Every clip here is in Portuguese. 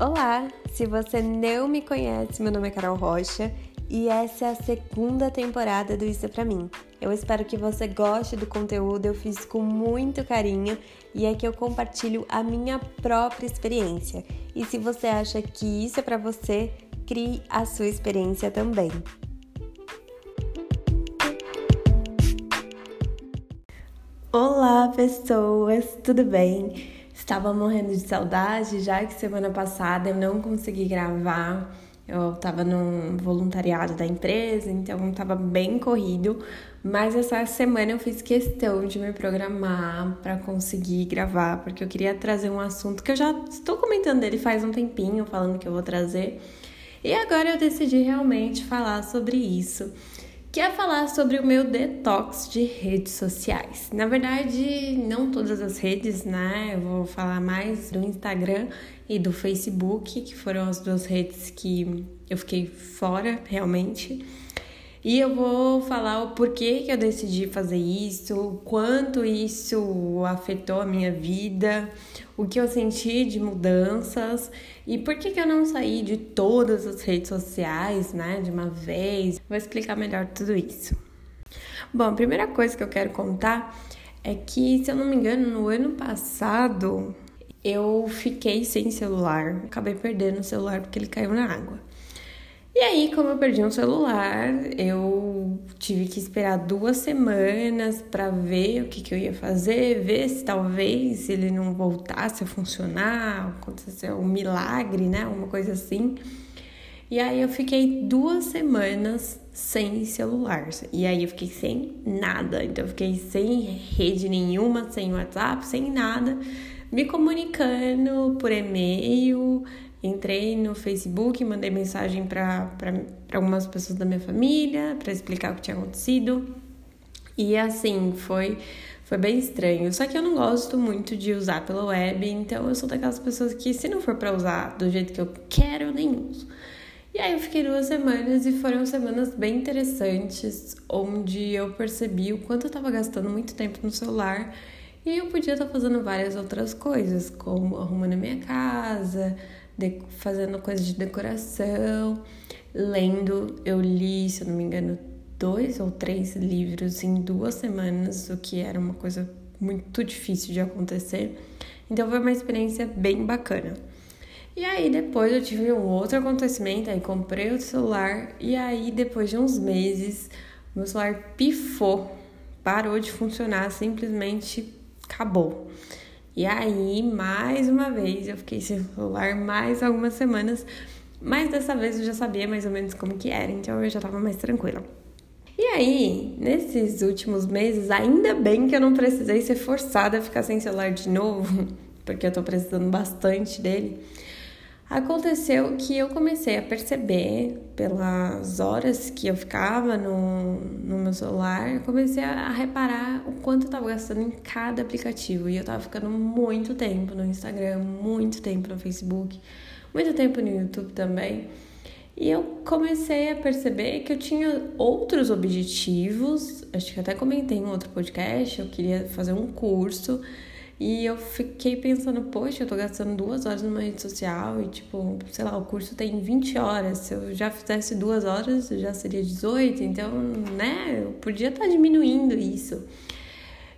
Olá! Se você não me conhece, meu nome é Carol Rocha e essa é a segunda temporada do Isso é Pra Mim. Eu espero que você goste do conteúdo, eu fiz com muito carinho e é que eu compartilho a minha própria experiência. E se você acha que isso é para você, crie a sua experiência também. Olá, pessoas, tudo bem? Estava morrendo de saudade, já que semana passada eu não consegui gravar. Eu estava num voluntariado da empresa, então estava bem corrido. Mas essa semana eu fiz questão de me programar para conseguir gravar, porque eu queria trazer um assunto que eu já estou comentando dele faz um tempinho, falando que eu vou trazer. E agora eu decidi realmente falar sobre isso que é falar sobre o meu detox de redes sociais. Na verdade, não todas as redes, né? Eu vou falar mais do Instagram e do Facebook, que foram as duas redes que eu fiquei fora realmente. E eu vou falar o porquê que eu decidi fazer isso, o quanto isso afetou a minha vida, o que eu senti de mudanças e por que, que eu não saí de todas as redes sociais, né, de uma vez. Vou explicar melhor tudo isso. Bom, a primeira coisa que eu quero contar é que, se eu não me engano, no ano passado eu fiquei sem celular, acabei perdendo o celular porque ele caiu na água. E aí, como eu perdi um celular, eu tive que esperar duas semanas para ver o que, que eu ia fazer, ver se talvez ele não voltasse a funcionar, aconteceu um milagre, né? Uma coisa assim. E aí eu fiquei duas semanas sem celular. E aí eu fiquei sem nada. Então eu fiquei sem rede nenhuma, sem WhatsApp, sem nada, me comunicando por e-mail Entrei no Facebook, mandei mensagem para algumas pessoas da minha família para explicar o que tinha acontecido. E assim, foi, foi bem estranho. Só que eu não gosto muito de usar pela web, então eu sou daquelas pessoas que, se não for para usar do jeito que eu quero, eu nem uso. E aí eu fiquei duas semanas e foram semanas bem interessantes, onde eu percebi o quanto eu estava gastando muito tempo no celular e eu podia estar fazendo várias outras coisas, como arrumando minha casa, de, fazendo coisas de decoração, lendo. Eu li, se eu não me engano, dois ou três livros em duas semanas, o que era uma coisa muito difícil de acontecer. Então foi uma experiência bem bacana. E aí depois eu tive um outro acontecimento, aí comprei o celular e aí depois de uns meses meu celular pifou, parou de funcionar, simplesmente acabou. E aí, mais uma vez, eu fiquei sem celular mais algumas semanas, mas dessa vez eu já sabia mais ou menos como que era, então eu já tava mais tranquila. E aí, nesses últimos meses, ainda bem que eu não precisei ser forçada a ficar sem celular de novo, porque eu tô precisando bastante dele. Aconteceu que eu comecei a perceber, pelas horas que eu ficava no, no meu celular, comecei a reparar o quanto eu estava gastando em cada aplicativo. E eu estava ficando muito tempo no Instagram, muito tempo no Facebook, muito tempo no YouTube também. E eu comecei a perceber que eu tinha outros objetivos, acho que até comentei em outro podcast, eu queria fazer um curso e eu fiquei pensando, poxa, eu tô gastando duas horas numa rede social e, tipo, sei lá, o curso tem 20 horas. Se eu já fizesse duas horas, já seria 18. Então, né, eu podia estar tá diminuindo isso.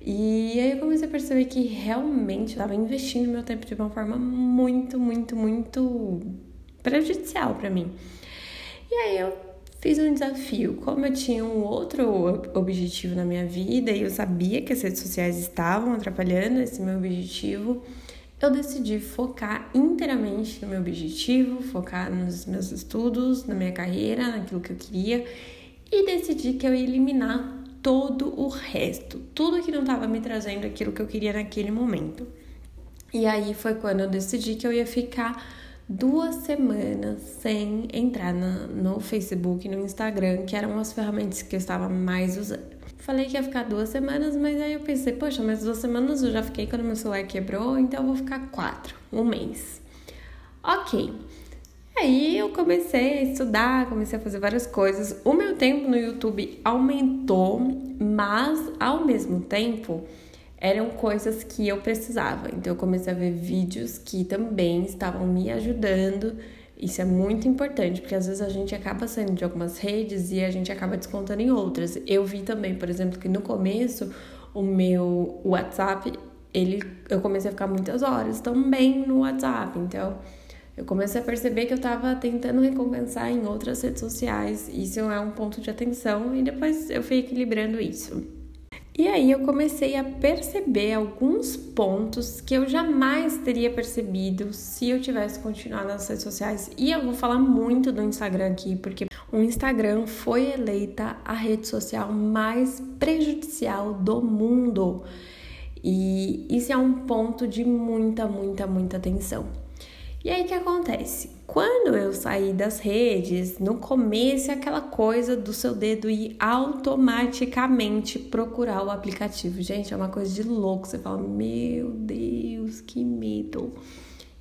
E aí eu comecei a perceber que realmente eu tava investindo meu tempo de uma forma muito, muito, muito prejudicial para mim. E aí eu fiz um desafio. Como eu tinha um outro objetivo na minha vida e eu sabia que as redes sociais estavam atrapalhando esse meu objetivo, eu decidi focar inteiramente no meu objetivo, focar nos meus estudos, na minha carreira, naquilo que eu queria e decidi que eu ia eliminar todo o resto, tudo que não estava me trazendo aquilo que eu queria naquele momento. E aí foi quando eu decidi que eu ia ficar duas semanas sem entrar na, no Facebook e no Instagram, que eram as ferramentas que eu estava mais usando. Falei que ia ficar duas semanas, mas aí eu pensei, poxa, mas duas semanas eu já fiquei quando meu celular quebrou, então eu vou ficar quatro, um mês. Ok. Aí eu comecei a estudar, comecei a fazer várias coisas. O meu tempo no YouTube aumentou, mas ao mesmo tempo eram coisas que eu precisava. Então eu comecei a ver vídeos que também estavam me ajudando. Isso é muito importante, porque às vezes a gente acaba saindo de algumas redes e a gente acaba descontando em outras. Eu vi também, por exemplo, que no começo o meu WhatsApp, ele eu comecei a ficar muitas horas também no WhatsApp. Então, eu comecei a perceber que eu estava tentando recompensar em outras redes sociais. Isso é um ponto de atenção e depois eu fui equilibrando isso. E aí eu comecei a perceber alguns pontos que eu jamais teria percebido se eu tivesse continuado nas redes sociais. E eu vou falar muito do Instagram aqui, porque o Instagram foi eleita a rede social mais prejudicial do mundo. E isso é um ponto de muita, muita, muita atenção. E aí o que acontece? Quando eu saí das redes, no começo é aquela coisa do seu dedo ir automaticamente procurar o aplicativo. Gente, é uma coisa de louco. Você fala, meu Deus, que medo.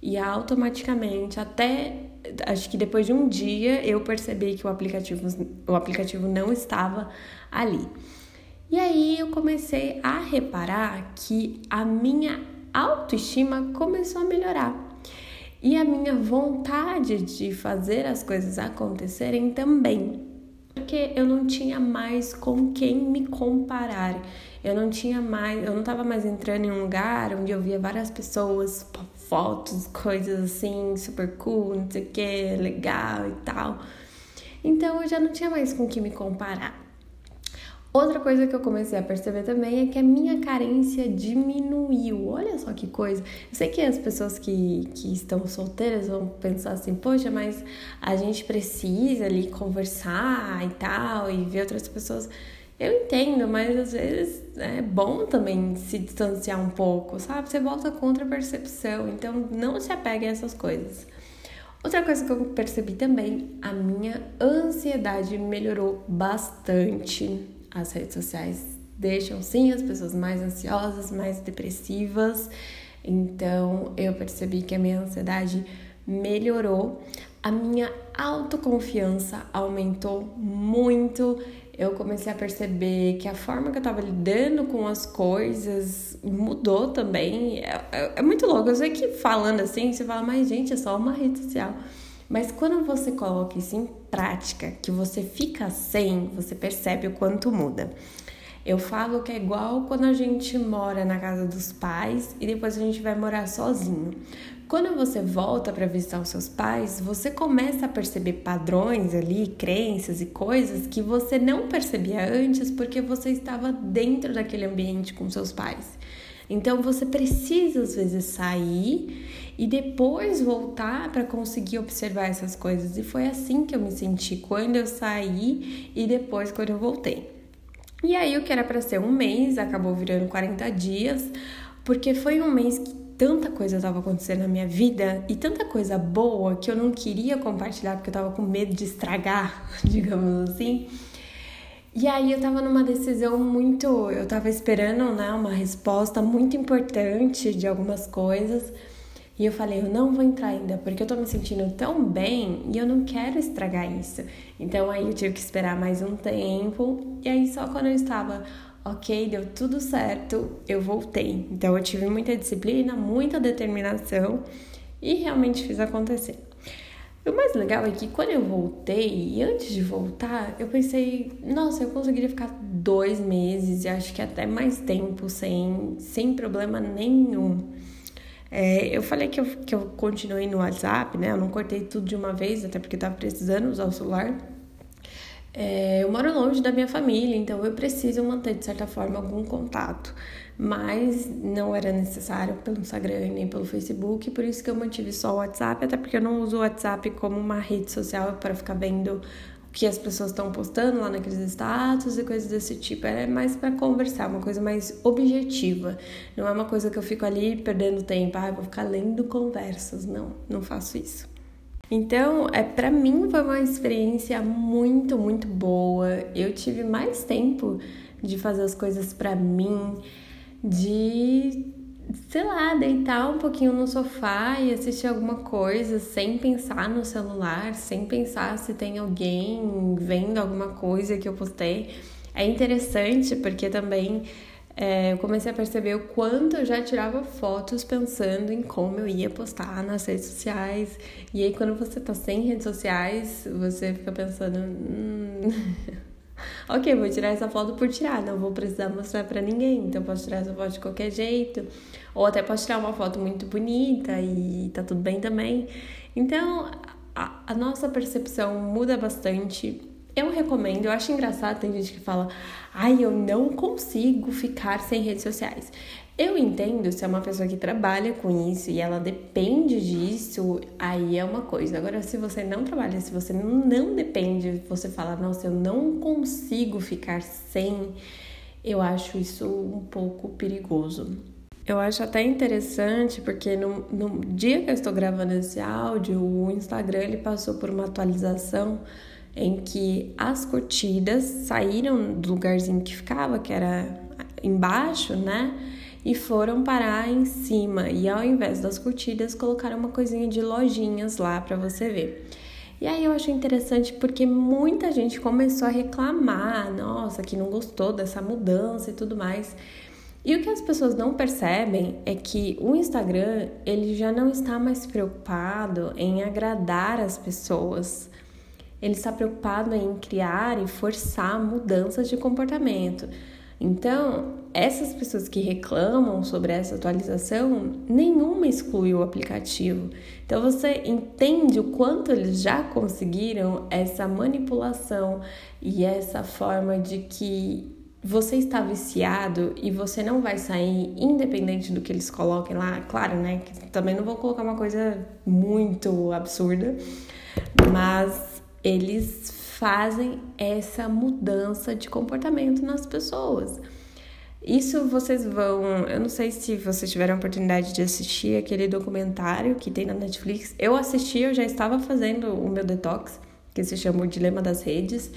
E automaticamente, até acho que depois de um dia, eu percebi que o aplicativo, o aplicativo não estava ali. E aí eu comecei a reparar que a minha autoestima começou a melhorar e a minha vontade de fazer as coisas acontecerem também. Porque eu não tinha mais com quem me comparar. Eu não tinha mais, eu não estava mais entrando em um lugar onde eu via várias pessoas, fotos, coisas assim, super cool, não sei o que, legal e tal. Então eu já não tinha mais com quem me comparar. Outra coisa que eu comecei a perceber também é que a minha carência diminuiu. Olha só que coisa. Eu sei que as pessoas que, que estão solteiras vão pensar assim, poxa, mas a gente precisa ali conversar e tal, e ver outras pessoas. Eu entendo, mas às vezes é bom também se distanciar um pouco, sabe? Você volta contra a percepção, então não se apegue a essas coisas. Outra coisa que eu percebi também, a minha ansiedade melhorou bastante as redes sociais deixam sim as pessoas mais ansiosas, mais depressivas. Então eu percebi que a minha ansiedade melhorou, a minha autoconfiança aumentou muito. Eu comecei a perceber que a forma que eu tava lidando com as coisas mudou também. É, é, é muito louco. Eu sei que falando assim, você fala, mas gente, é só uma rede social. Mas quando você coloca isso em prática, que você fica sem, você percebe o quanto muda. Eu falo que é igual quando a gente mora na casa dos pais e depois a gente vai morar sozinho. Quando você volta para visitar os seus pais, você começa a perceber padrões ali, crenças e coisas que você não percebia antes porque você estava dentro daquele ambiente com seus pais. Então você precisa às vezes sair e depois voltar para conseguir observar essas coisas. E foi assim que eu me senti quando eu saí e depois quando eu voltei. E aí o que era para ser um mês acabou virando 40 dias, porque foi um mês que tanta coisa estava acontecendo na minha vida e tanta coisa boa que eu não queria compartilhar porque eu estava com medo de estragar, digamos assim. E aí eu tava numa decisão muito, eu tava esperando, né, uma resposta muito importante de algumas coisas. E eu falei, eu não vou entrar ainda, porque eu tô me sentindo tão bem e eu não quero estragar isso. Então aí eu tive que esperar mais um tempo. E aí só quando eu estava, ok, deu tudo certo, eu voltei. Então eu tive muita disciplina, muita determinação e realmente fiz acontecer. O mais legal é que quando eu voltei, e antes de voltar, eu pensei, nossa, eu conseguiria ficar dois meses e acho que até mais tempo sem, sem problema nenhum. É, eu falei que eu, que eu continuei no WhatsApp, né? Eu não cortei tudo de uma vez, até porque eu tava precisando usar o celular. É, eu moro longe da minha família, então eu preciso manter, de certa forma, algum contato mas não era necessário pelo Instagram nem pelo Facebook, por isso que eu mantive só o WhatsApp, até porque eu não uso o WhatsApp como uma rede social para ficar vendo o que as pessoas estão postando lá naqueles status e coisas desse tipo. É mais para conversar, uma coisa mais objetiva. Não é uma coisa que eu fico ali perdendo tempo, ah, vou ficar lendo conversas. Não, não faço isso. Então, é para mim foi uma experiência muito, muito boa. Eu tive mais tempo de fazer as coisas para mim de, sei lá, deitar um pouquinho no sofá e assistir alguma coisa sem pensar no celular, sem pensar se tem alguém vendo alguma coisa que eu postei. É interessante porque também é, eu comecei a perceber o quanto eu já tirava fotos pensando em como eu ia postar nas redes sociais. E aí, quando você tá sem redes sociais, você fica pensando. Hum, ok, vou tirar essa foto por tirar, não vou precisar mostrar para ninguém, então posso tirar essa foto de qualquer jeito. Ou até posso tirar uma foto muito bonita e tá tudo bem também. Então, a, a nossa percepção muda bastante eu recomendo, eu acho engraçado, tem gente que fala, ai, eu não consigo ficar sem redes sociais. Eu entendo se é uma pessoa que trabalha com isso e ela depende disso, aí é uma coisa. Agora, se você não trabalha, se você não depende, você fala, nossa, eu não consigo ficar sem, eu acho isso um pouco perigoso. Eu acho até interessante porque no, no dia que eu estou gravando esse áudio, o Instagram ele passou por uma atualização em que as curtidas saíram do lugarzinho que ficava, que era embaixo, né? E foram parar em cima. E ao invés das curtidas, colocaram uma coisinha de lojinhas lá para você ver. E aí eu achei interessante porque muita gente começou a reclamar, nossa, que não gostou dessa mudança e tudo mais. E o que as pessoas não percebem é que o Instagram, ele já não está mais preocupado em agradar as pessoas ele está preocupado em criar e forçar mudanças de comportamento. Então, essas pessoas que reclamam sobre essa atualização, nenhuma exclui o aplicativo. Então, você entende o quanto eles já conseguiram essa manipulação e essa forma de que você está viciado e você não vai sair independente do que eles coloquem lá. Claro, né? Que também não vou colocar uma coisa muito absurda, mas eles fazem essa mudança de comportamento nas pessoas. Isso vocês vão. Eu não sei se vocês tiveram a oportunidade de assistir aquele documentário que tem na Netflix. Eu assisti, eu já estava fazendo o meu detox, que se chama O Dilema das Redes.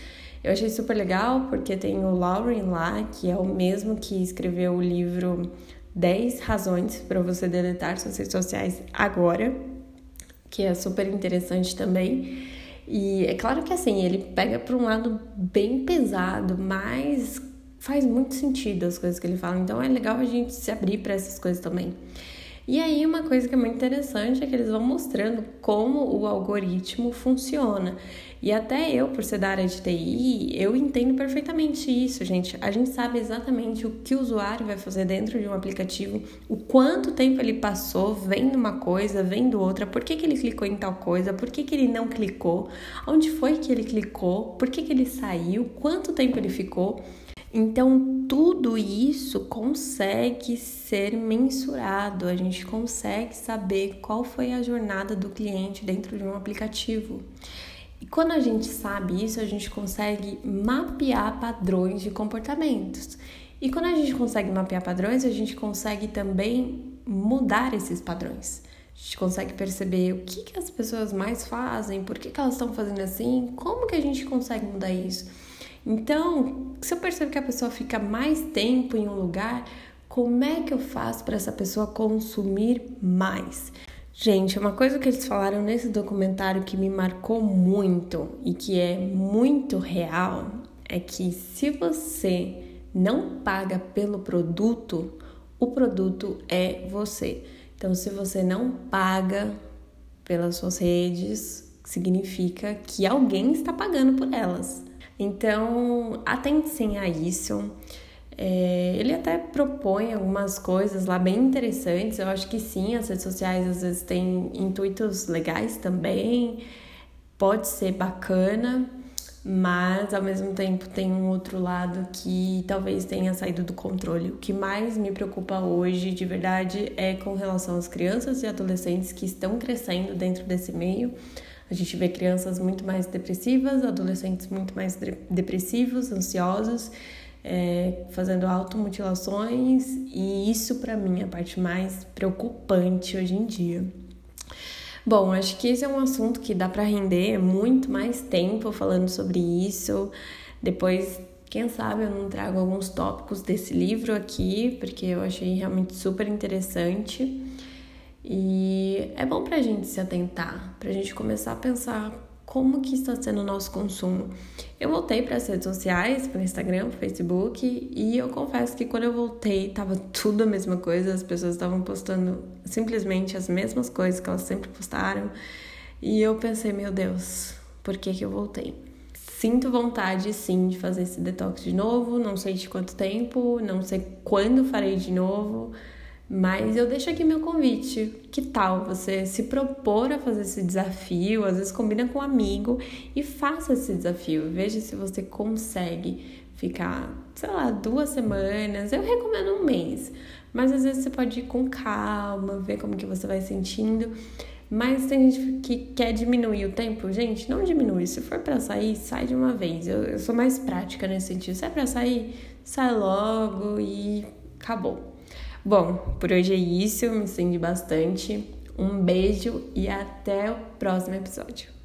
Eu achei super legal porque tem o Lauren lá, que é o mesmo que escreveu o livro 10 Razões para você deletar suas redes sociais agora, que é super interessante também. E é claro que assim, ele pega para um lado bem pesado, mas faz muito sentido as coisas que ele fala. Então é legal a gente se abrir para essas coisas também. E aí, uma coisa que é muito interessante é que eles vão mostrando como o algoritmo funciona. E até eu, por ser da área de TI, eu entendo perfeitamente isso, gente. A gente sabe exatamente o que o usuário vai fazer dentro de um aplicativo, o quanto tempo ele passou vendo uma coisa, vendo outra, por que, que ele clicou em tal coisa, por que, que ele não clicou, onde foi que ele clicou, por que, que ele saiu, quanto tempo ele ficou. Então, tudo isso consegue ser mensurado, a gente consegue saber qual foi a jornada do cliente dentro de um aplicativo. E quando a gente sabe isso, a gente consegue mapear padrões de comportamentos. E quando a gente consegue mapear padrões, a gente consegue também mudar esses padrões. A gente consegue perceber o que, que as pessoas mais fazem, por que, que elas estão fazendo assim, como que a gente consegue mudar isso. Então, se eu percebo que a pessoa fica mais tempo em um lugar, como é que eu faço para essa pessoa consumir mais? Gente, uma coisa que eles falaram nesse documentário que me marcou muito e que é muito real é que se você não paga pelo produto, o produto é você. Então, se você não paga pelas suas redes, significa que alguém está pagando por elas. Então, atentem a isso. É, ele até propõe algumas coisas lá bem interessantes. Eu acho que sim, as redes sociais às vezes têm intuitos legais também, pode ser bacana, mas ao mesmo tempo tem um outro lado que talvez tenha saído do controle. O que mais me preocupa hoje, de verdade, é com relação às crianças e adolescentes que estão crescendo dentro desse meio. A gente vê crianças muito mais depressivas, adolescentes muito mais depressivos, ansiosos, é, fazendo automutilações, e isso para mim é a parte mais preocupante hoje em dia. Bom, acho que esse é um assunto que dá para render muito mais tempo falando sobre isso. Depois, quem sabe eu não trago alguns tópicos desse livro aqui, porque eu achei realmente super interessante. E é bom pra gente se atentar, pra gente começar a pensar como que está sendo o nosso consumo. Eu voltei para as redes sociais, para Instagram, para o Facebook, e eu confesso que quando eu voltei tava tudo a mesma coisa, as pessoas estavam postando simplesmente as mesmas coisas que elas sempre postaram. E eu pensei, meu Deus, por que que eu voltei? Sinto vontade sim de fazer esse detox de novo, não sei de quanto tempo, não sei quando farei de novo, mas eu deixo aqui meu convite. Que tal você se propor a fazer esse desafio? Às vezes combina com um amigo e faça esse desafio. Veja se você consegue ficar, sei lá, duas semanas. Eu recomendo um mês, mas às vezes você pode ir com calma, ver como que você vai sentindo. Mas tem gente que quer diminuir o tempo. Gente, não diminui. Se for para sair, sai de uma vez. Eu, eu sou mais prática nesse sentido. Se é pra sair, sai logo e acabou. Bom, por hoje é isso, me estendi bastante. Um beijo e até o próximo episódio.